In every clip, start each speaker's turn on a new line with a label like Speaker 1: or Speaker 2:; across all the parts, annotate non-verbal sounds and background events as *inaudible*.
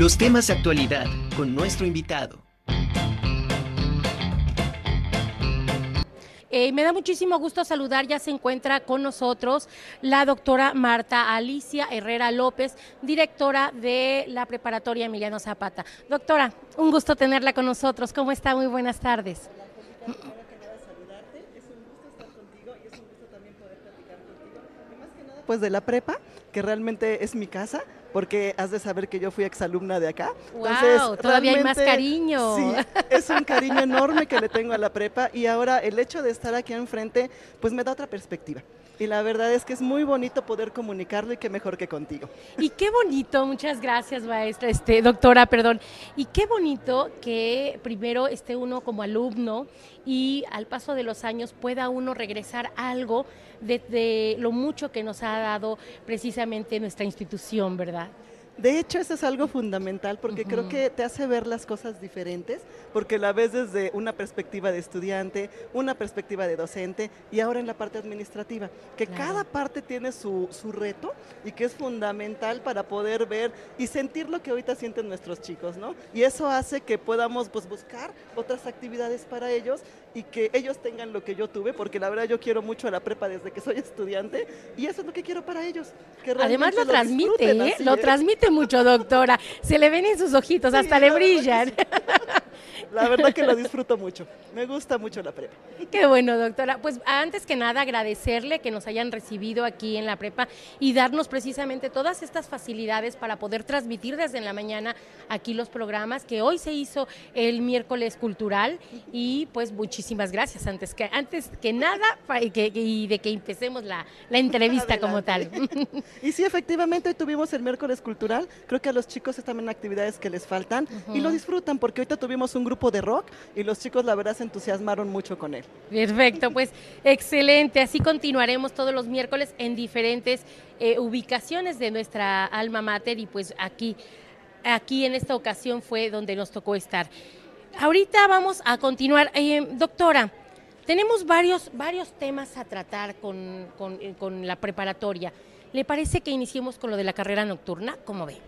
Speaker 1: Los temas de actualidad con nuestro invitado.
Speaker 2: Eh, me da muchísimo gusto saludar, ya se encuentra con nosotros la doctora Marta Alicia Herrera López, directora de la preparatoria Emiliano Zapata. Doctora, un gusto tenerla con nosotros. ¿Cómo está? Muy buenas tardes.
Speaker 3: Pues de la prepa, que realmente es mi casa, porque has de saber que yo fui exalumna de acá.
Speaker 2: Wow, todavía hay más cariño.
Speaker 3: Sí, es un cariño enorme que le tengo a la prepa y ahora el hecho de estar aquí enfrente, pues me da otra perspectiva. Y la verdad es que es muy bonito poder comunicarlo y qué mejor que contigo.
Speaker 2: Y qué bonito, muchas gracias maestra, este, doctora, perdón. Y qué bonito que primero esté uno como alumno y al paso de los años pueda uno regresar algo de, de lo mucho que nos ha dado precisamente nuestra institución, ¿verdad?
Speaker 3: De hecho, eso es algo fundamental porque creo que te hace ver las cosas diferentes, porque la ves desde una perspectiva de estudiante, una perspectiva de docente y ahora en la parte administrativa, que cada parte tiene su, su, reto y que es fundamental para poder ver y sentir lo que ahorita sienten nuestros chicos, ¿no? Y eso hace que podamos pues, buscar otras actividades para ellos y que ellos tengan lo que yo tuve, porque la verdad yo quiero mucho a la prepa desde que soy estudiante y eso es lo que quiero para ellos. Que
Speaker 2: Además lo, lo transmite, ¿eh? lo ¿eh? transmite mucho, doctora. Se le ven en sus ojitos, sí, hasta le brillan.
Speaker 3: La verdad que lo disfruto mucho. Me gusta mucho la prepa.
Speaker 2: Qué bueno, doctora. Pues antes que nada agradecerle que nos hayan recibido aquí en la prepa y darnos precisamente todas estas facilidades para poder transmitir desde la mañana aquí los programas que hoy se hizo el miércoles cultural y pues muchísimas gracias antes que antes que nada y, que, y de que empecemos la, la entrevista
Speaker 3: Adelante.
Speaker 2: como tal. *laughs*
Speaker 3: Y sí, efectivamente hoy tuvimos el miércoles cultural. Creo que a los chicos están en actividades que les faltan uh -huh. y lo disfrutan porque ahorita tuvimos un grupo de rock y los chicos la verdad se entusiasmaron mucho con él.
Speaker 2: Perfecto, pues excelente. Así continuaremos todos los miércoles en diferentes eh, ubicaciones de nuestra alma mater y pues aquí, aquí en esta ocasión fue donde nos tocó estar. Ahorita vamos a continuar. Eh, doctora, tenemos varios, varios temas a tratar con, con, con la preparatoria. ¿Le parece que iniciemos con lo de la carrera nocturna? ¿Cómo ve?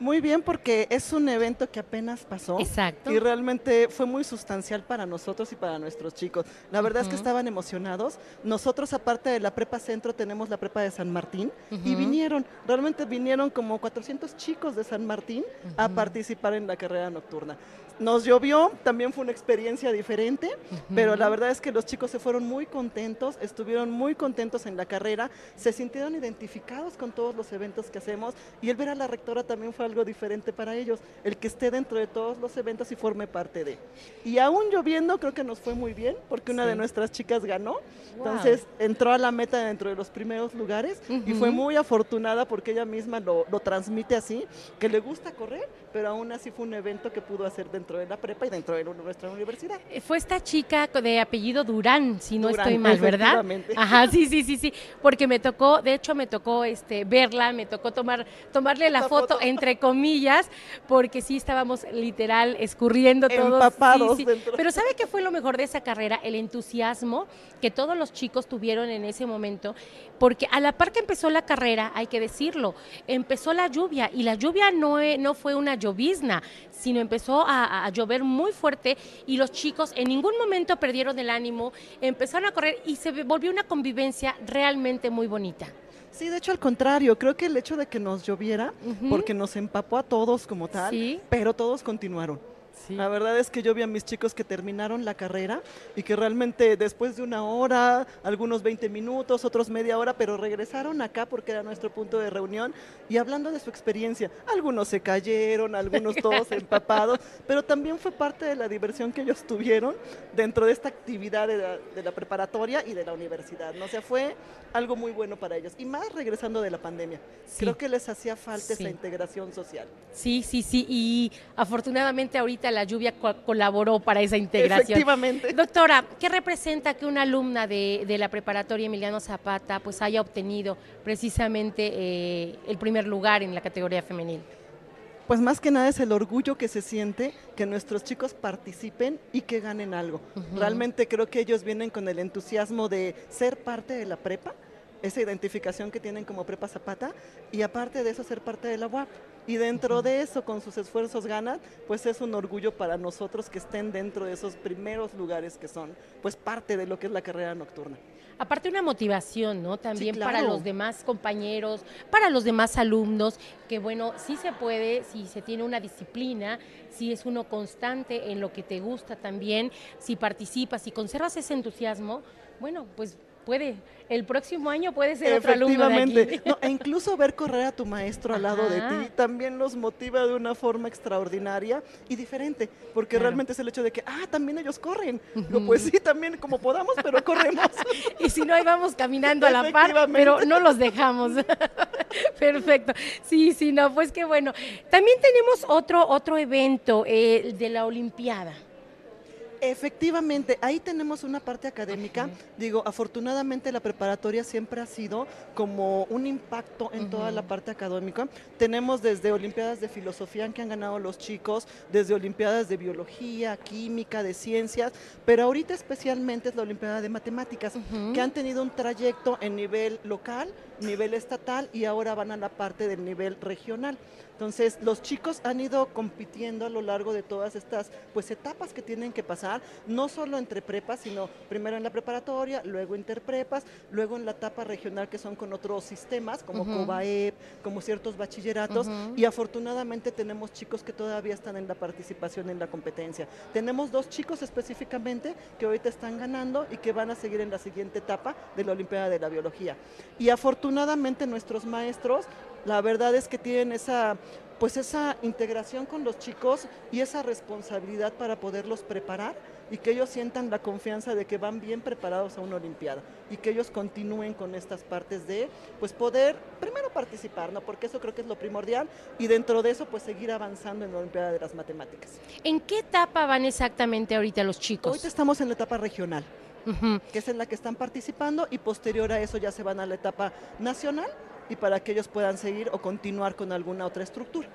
Speaker 3: Muy bien, porque es un evento que apenas pasó.
Speaker 2: Exacto.
Speaker 3: Y realmente fue muy sustancial para nosotros y para nuestros chicos. La verdad uh -huh. es que estaban emocionados. Nosotros, aparte de la Prepa Centro, tenemos la Prepa de San Martín. Uh -huh. Y vinieron, realmente vinieron como 400 chicos de San Martín uh -huh. a participar en la carrera nocturna. Nos llovió, también fue una experiencia diferente, pero la verdad es que los chicos se fueron muy contentos, estuvieron muy contentos en la carrera, se sintieron identificados con todos los eventos que hacemos y el ver a la rectora también fue algo diferente para ellos, el que esté dentro de todos los eventos y forme parte de. Y aún lloviendo creo que nos fue muy bien porque una sí. de nuestras chicas ganó, wow. entonces entró a la meta dentro de los primeros lugares uh -huh. y fue muy afortunada porque ella misma lo, lo, transmite así, que le gusta correr, pero aún así fue un evento que pudo hacer dentro de la prepa y dentro de nuestra universidad.
Speaker 2: Fue esta chica de apellido Durán, si no Durán, estoy mal, ¿verdad? Ajá, sí, sí, sí, sí, porque me tocó, de hecho me tocó este verla, me tocó tomar tomarle la, la foto, foto, entre comillas, porque sí estábamos literal escurriendo todos.
Speaker 3: Empapados
Speaker 2: sí, sí. Pero ¿sabe qué fue lo mejor de esa carrera? El entusiasmo que todos los chicos tuvieron en ese momento, porque a la par que empezó la carrera, hay que decirlo, empezó la lluvia y la lluvia no, no fue una llovizna, sino empezó a, a, llover muy fuerte y los chicos en ningún momento perdieron el ánimo, empezaron a correr y se volvió una convivencia realmente muy bonita.
Speaker 3: Sí, de hecho al contrario, creo que el hecho de que nos lloviera, uh -huh. porque nos empapó a todos como tal,
Speaker 2: ¿Sí?
Speaker 3: pero todos continuaron. Sí. La verdad es que yo vi a mis chicos que terminaron la carrera y que realmente después de una hora, algunos 20 minutos, otros media hora, pero regresaron acá porque era nuestro punto de reunión y hablando de su experiencia. Algunos se cayeron, algunos todos *laughs* empapados, pero también fue parte de la diversión que ellos tuvieron dentro de esta actividad de la, de la preparatoria y de la universidad. ¿no? O sea, fue algo muy bueno para ellos. Y más regresando de la pandemia. Sí. Creo que les hacía falta sí. esa integración social.
Speaker 2: Sí, sí, sí. Y afortunadamente ahorita la lluvia co colaboró para esa integración.
Speaker 3: Efectivamente.
Speaker 2: Doctora, ¿qué representa que una alumna de, de la preparatoria Emiliano Zapata pues haya obtenido precisamente eh, el primer lugar en la categoría femenil?
Speaker 3: pues más que nada es el orgullo que se siente que nuestros chicos participen y que ganen algo. Uh -huh. Realmente creo que ellos vienen con el entusiasmo de ser parte de la prepa, esa identificación que tienen como prepa Zapata y aparte de eso ser parte de la UAP. Y dentro de eso, con sus esfuerzos ganan, pues es un orgullo para nosotros que estén dentro de esos primeros lugares que son pues parte de lo que es la carrera nocturna.
Speaker 2: Aparte una motivación, ¿no? También para los demás compañeros, para los demás alumnos, que bueno, sí se puede, si se tiene una disciplina, si es uno constante en lo que te gusta también, si participas, si conservas ese entusiasmo, bueno, pues puede, el próximo año puede ser otro alumno de aquí. *laughs*
Speaker 3: e incluso ver correr a tu maestro al lado de ti también nos motiva de una forma extraordinaria y diferente, porque realmente es el hecho de que, ah, también ellos corren. pues sí, también como podamos, pero *laughs* corremos.
Speaker 2: y si no, ahí vamos caminando a la par, pero no los dejamos. *laughs* Perfecto. Sí, sí, no, pues qué bueno. También tenemos otro, otro evento, eh, de la Olimpiada.
Speaker 3: Efectivamente, ahí tenemos una parte académica. Digo, afortunadamente la preparatoria siempre ha sido como un impacto en toda la parte académica. Tenemos desde Olimpiadas de Filosofía que han ganado los chicos, desde Olimpiadas de Biología, Química, de Ciencias, pero ahorita especialmente es la Olimpiada de Matemáticas, que han tenido un trayecto en nivel local, nivel estatal y ahora van a la parte del nivel regional. Entonces, los chicos han ido compitiendo a lo largo de todas estas pues etapas que tienen que pasar, no solo entre prepas, sino primero en la preparatoria, luego interprepas, luego en la etapa regional que son con otros sistemas como COBAEP, como ciertos bachilleratos y afortunadamente tenemos chicos que todavía están en la participación en la competencia. Tenemos dos chicos específicamente que ahorita están ganando y que van a seguir en la siguiente etapa de la Olimpiada de la Biología. Y afortunadamente nuestros maestros la verdad es que tienen esa pues esa integración con los chicos y esa responsabilidad para poderlos preparar y que ellos sientan la confianza de que van bien preparados a una olimpiada y que ellos continúen con estas partes de pues poder primero participar, ¿no? Porque eso creo que es lo primordial y dentro de eso pues seguir avanzando en la olimpiada de las matemáticas.
Speaker 2: ¿En qué etapa van exactamente ahorita los chicos?
Speaker 3: Ahorita estamos en la etapa regional. que es en la que están participando y posterior a eso ya se van a la etapa nacional y para que ellos puedan seguir o continuar con alguna otra estructura.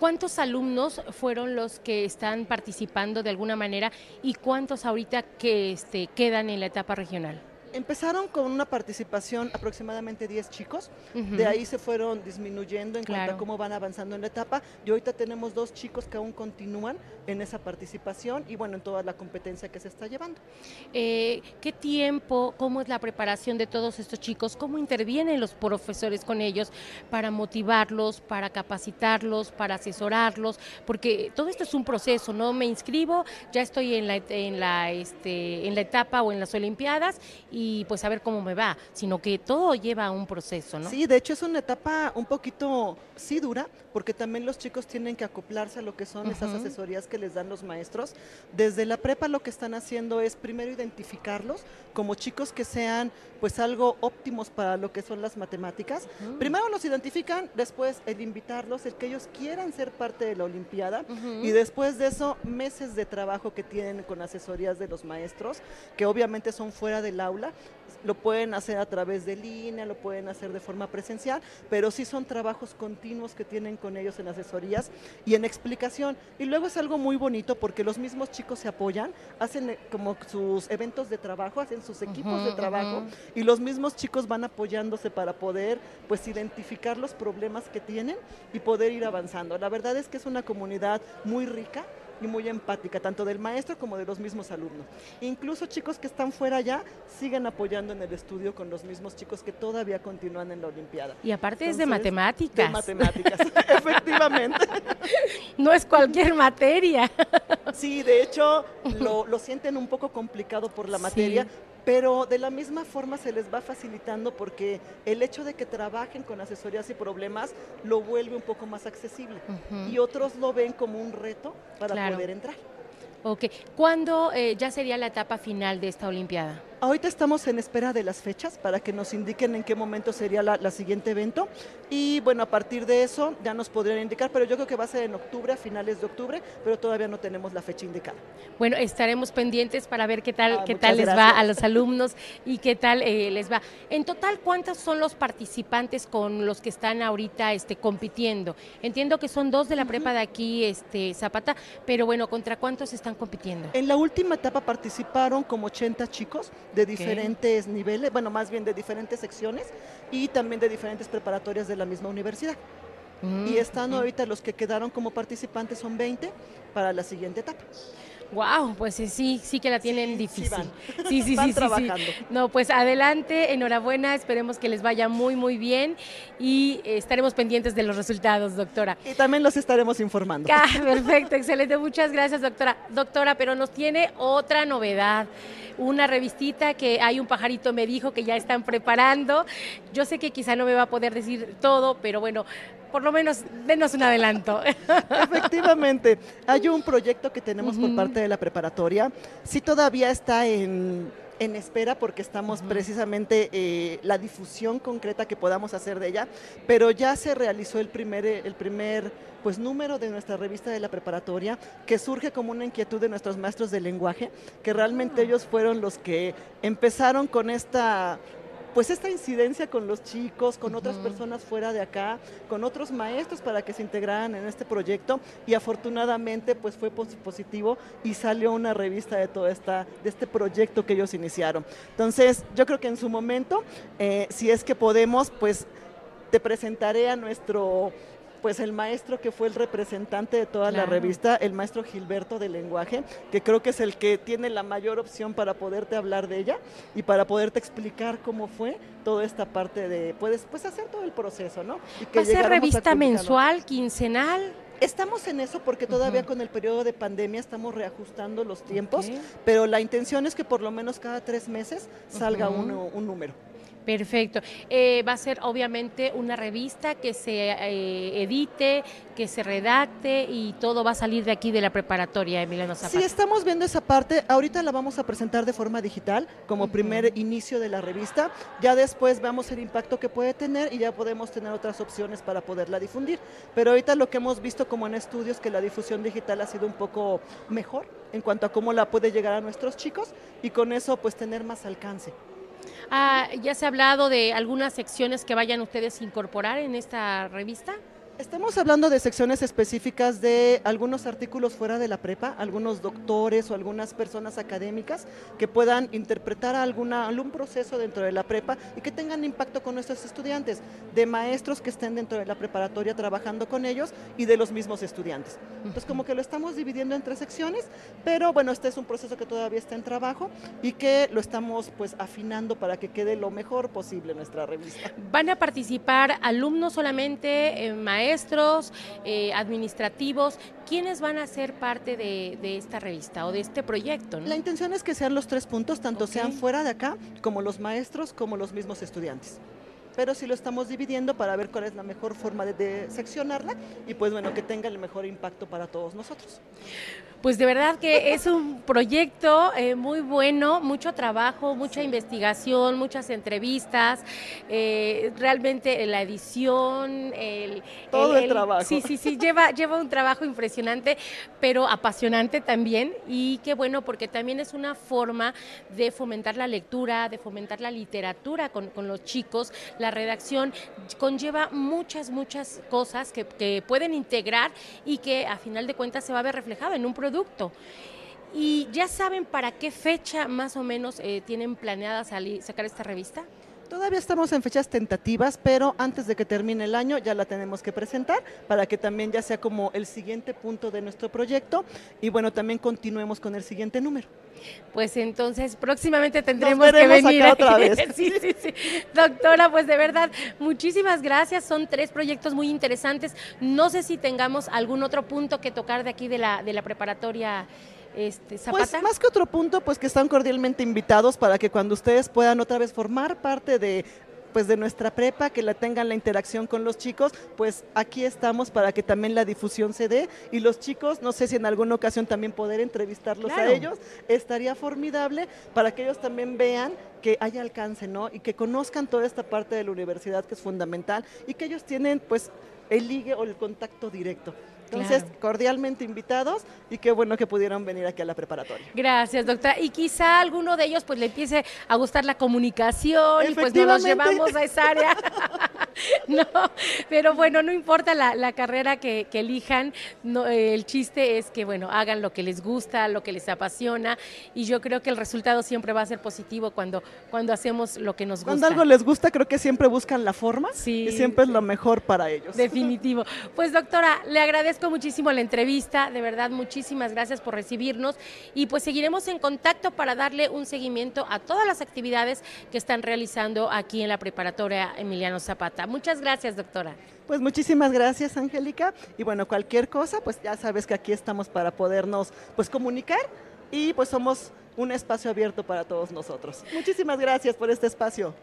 Speaker 2: ¿Cuántos alumnos fueron los que están participando de alguna manera y cuántos ahorita que este, quedan en la etapa regional?
Speaker 3: Empezaron con una participación aproximadamente 10 chicos, de ahí se fueron disminuyendo en cuanto a cómo van avanzando en la etapa y ahorita tenemos dos chicos que aún continúan en esa participación y bueno, en toda la competencia que se está llevando.
Speaker 2: Eh, ¿Qué tiempo, cómo es la preparación de todos estos chicos? ¿Cómo intervienen los profesores con ellos para motivarlos, para capacitarlos, para asesorarlos? Porque todo esto es un proceso, no me inscribo, ya estoy en la, en la, este, en la etapa o en las Olimpiadas y pues a ver cómo me va, sino que todo lleva un proceso, ¿no?
Speaker 3: Sí, de hecho es una etapa un poquito, sí dura, porque también los chicos tienen que acoplarse a lo que son esas asesorías que les dan los maestros. Desde la prepa lo que están haciendo es primero identificarlos como chicos que sean pues algo óptimos para lo que son las matemáticas. Primero los identifican, después el invitarlos, el que ellos quieran ser parte de la Olimpiada y después de eso meses de trabajo que tienen con asesorías de los maestros, que obviamente son fuera del aula, lo pueden hacer a través de línea, lo pueden hacer de forma presencial, pero sí son trabajos continuos que tienen con ellos en asesorías y en explicación. Y luego es algo muy bonito porque los mismos chicos se apoyan, hacen eh, como sus eventos de trabajo, hacen sus equipos de trabajo y los mismos chicos van apoyándose para poder pues identificar los problemas que tienen y poder ir avanzando. La verdad es que es una comunidad muy rica y muy empática, tanto del maestro como de los mismos alumnos. Incluso chicos que están fuera ya siguen apoyando en el estudio con los mismos chicos que todavía continúan en la Olimpiada.
Speaker 2: Y aparte es de matemáticas.
Speaker 3: De matemáticas, *laughs* efectivamente. *laughs*
Speaker 2: No es cualquier materia.
Speaker 3: Sí, de hecho *laughs* lo, lo sienten un poco complicado por la materia, pero de la misma forma se les va facilitando porque el hecho de que trabajen con asesorías y problemas lo vuelve un poco más accesible y otros lo ven como un reto para poder entrar.
Speaker 2: Ok, ¿cuándo eh, ya sería la etapa final de esta Olimpiada?
Speaker 3: Ahorita estamos en espera de las fechas para que nos indiquen en qué momento sería la, siguiente evento y bueno, a partir de eso ya nos podrían indicar, pero yo creo que va a ser en octubre, a finales de octubre, pero todavía no tenemos la fecha indicada.
Speaker 2: Bueno, estaremos pendientes para ver qué tal, ah, qué tal les va a los alumnos y qué tal eh, les va. En total, ¿cuántos son los participantes con los que están ahorita este, compitiendo? Entiendo que son dos de la prepa de aquí, este, Zapata, pero bueno, ¿contra cuántos están compitiendo?
Speaker 3: En la última etapa participaron como 80 chicos de diferentes niveles, bueno, más bien de diferentes secciones y también de diferentes preparatorias de la misma universidad. y están ahorita los que quedaron como participantes son 20 para la siguiente etapa.
Speaker 2: Wow, pues sí, sí que la tienen difícil. *laughs*
Speaker 3: Sí, sí, sí, trabajando.
Speaker 2: No, pues adelante, enhorabuena, esperemos que les vaya muy, muy bien y estaremos pendientes de los resultados, doctora.
Speaker 3: Y también los estaremos informando. *laughs*
Speaker 2: Ah, perfecto, excelente, muchas gracias, doctora. Doctora, pero nos tiene otra novedad una revistita que hay un pajarito me dijo que ya están preparando. Yo sé que quizá no me va a poder decir todo, pero bueno, por lo menos denos un adelanto. *laughs*
Speaker 3: Efectivamente, hay un proyecto que tenemos por parte de la preparatoria. Sí todavía está en en espera porque estamos precisamente eh, la difusión concreta que podamos hacer de ella, pero ya se realizó el primer, el primer pues, número de nuestra revista de la preparatoria que surge como una inquietud de nuestros maestros de lenguaje, que realmente ah. ellos fueron los que empezaron con esta pues esta incidencia con los chicos, con otras personas fuera de acá, con otros maestros para que se integraran en este proyecto y afortunadamente pues fue positivo y salió una revista de todo esta, de este proyecto que ellos iniciaron. Entonces yo creo que en su momento, eh, si es que podemos, pues te presentaré a nuestro pues el maestro que fue el representante de toda la revista, el maestro Gilberto de lenguaje, que creo que es el que tiene la mayor opción para poderte hablar de ella y para poderte explicar cómo fue toda esta parte de, puedes pues hacer todo el proceso, ¿no?
Speaker 2: Y que ¿Va a ser revista mensual, quincenal?
Speaker 3: Estamos en eso porque todavía con el periodo de pandemia estamos reajustando los tiempos, pero la intención es que por lo menos cada tres meses salga un número.
Speaker 2: Perfecto. Eh, va a ser obviamente una revista que se eh, edite, que se redacte y todo va a salir de aquí de la preparatoria, Emiliano Zapata.
Speaker 3: Sí, estamos viendo esa parte. Ahorita la vamos a presentar de forma digital como primer inicio de la revista. Ya después vemos el impacto que puede tener y ya podemos tener otras opciones para poderla difundir. Pero ahorita lo que hemos visto como en estudios que la difusión digital ha sido un poco mejor en cuanto a cómo la puede llegar a nuestros chicos y con eso pues tener más alcance.
Speaker 2: Ah, ¿Ya se ha hablado de algunas secciones que vayan ustedes a incorporar en esta revista?
Speaker 3: Estamos hablando de secciones específicas de algunos artículos fuera de la prepa, algunos doctores o algunas personas académicas que puedan interpretar alguna, algún proceso dentro de la prepa y que tengan impacto con nuestros estudiantes, de maestros que estén dentro de la preparatoria trabajando con ellos y de los mismos estudiantes. Entonces como que lo estamos dividiendo en tres secciones, pero bueno, este es un proceso que todavía está en trabajo y que lo estamos pues afinando para que quede lo mejor posible nuestra revista.
Speaker 2: ¿Van a participar alumnos solamente, eh, maestros? Maestros, eh, administrativos, ¿quiénes van a ser parte de, esta revista o de este proyecto?
Speaker 3: La intención es que sean los tres puntos, tanto sean fuera de acá como los maestros como los mismos estudiantes pero sí lo estamos dividiendo para ver cuál es la mejor forma de, seccionarla y pues bueno, que tenga el mejor impacto para todos nosotros.
Speaker 2: Pues de verdad que es un proyecto eh, muy bueno, mucho trabajo, mucha investigación, muchas entrevistas, eh, realmente la edición, el,
Speaker 3: todo el, trabajo.
Speaker 2: Sí, sí, sí, lleva, lleva un trabajo impresionante, pero apasionante también y qué bueno porque también es una forma de fomentar la lectura, de fomentar la literatura con, con los chicos, la la redacción conlleva muchas, muchas cosas que, pueden integrar y que a final de cuentas se va a ver reflejado en un producto. ¿Y ya saben para qué fecha más o menos eh, tienen planeada salir, sacar esta revista?
Speaker 3: Todavía estamos en fechas tentativas, pero antes de que termine el año ya la tenemos que presentar para que también ya sea como el siguiente punto de nuestro proyecto y bueno, también continuemos con el siguiente número.
Speaker 2: Pues entonces próximamente tendremos que venir
Speaker 3: otra vez. *laughs*
Speaker 2: sí, sí, sí. Doctora, pues de verdad, muchísimas gracias. Son tres proyectos muy interesantes. No sé si tengamos algún otro punto que tocar de aquí de la, de la preparatoria este,
Speaker 3: Pues más que otro punto, pues que están cordialmente invitados para que cuando ustedes puedan otra vez formar parte de pues de nuestra prepa, que la tengan la interacción con los chicos, pues aquí estamos para que también la difusión se dé. Y los chicos, no sé si en alguna ocasión también poder entrevistarlos a ellos, estaría formidable para que ellos también vean que haya alcance, ¿no? Y que conozcan toda esta parte de la universidad que es fundamental y que ellos tienen pues el ligue o el contacto directo. Entonces, cordialmente invitados y qué bueno que pudieron venir aquí a la preparatoria.
Speaker 2: Gracias, doctora. Y quizá alguno de ellos pues le empiece a gustar la comunicación y pues no nos llevamos a esa área. *laughs* *laughs* no, pero bueno, no importa la, la carrera que, que elijan, no, eh, el chiste es que, bueno, hagan lo que les gusta, lo que les apasiona, y yo creo que el resultado siempre va a ser positivo cuando, cuando hacemos lo que nos gusta.
Speaker 3: Cuando algo les gusta, creo que siempre buscan la forma
Speaker 2: Sí,
Speaker 3: y siempre es lo mejor para ellos.
Speaker 2: Definitivo. Pues doctora, le agradezco muchísimo la entrevista, de verdad muchísimas gracias por recibirnos y pues seguiremos en contacto para darle un seguimiento a todas las actividades que están realizando aquí en la preparatoria Emiliano Zapata. Muchas gracias, doctora.
Speaker 3: Pues muchísimas gracias, Angélica. Y bueno, cualquier cosa, pues ya sabes que aquí estamos para podernos pues comunicar y pues somos un espacio abierto para todos nosotros. Muchísimas gracias por este espacio.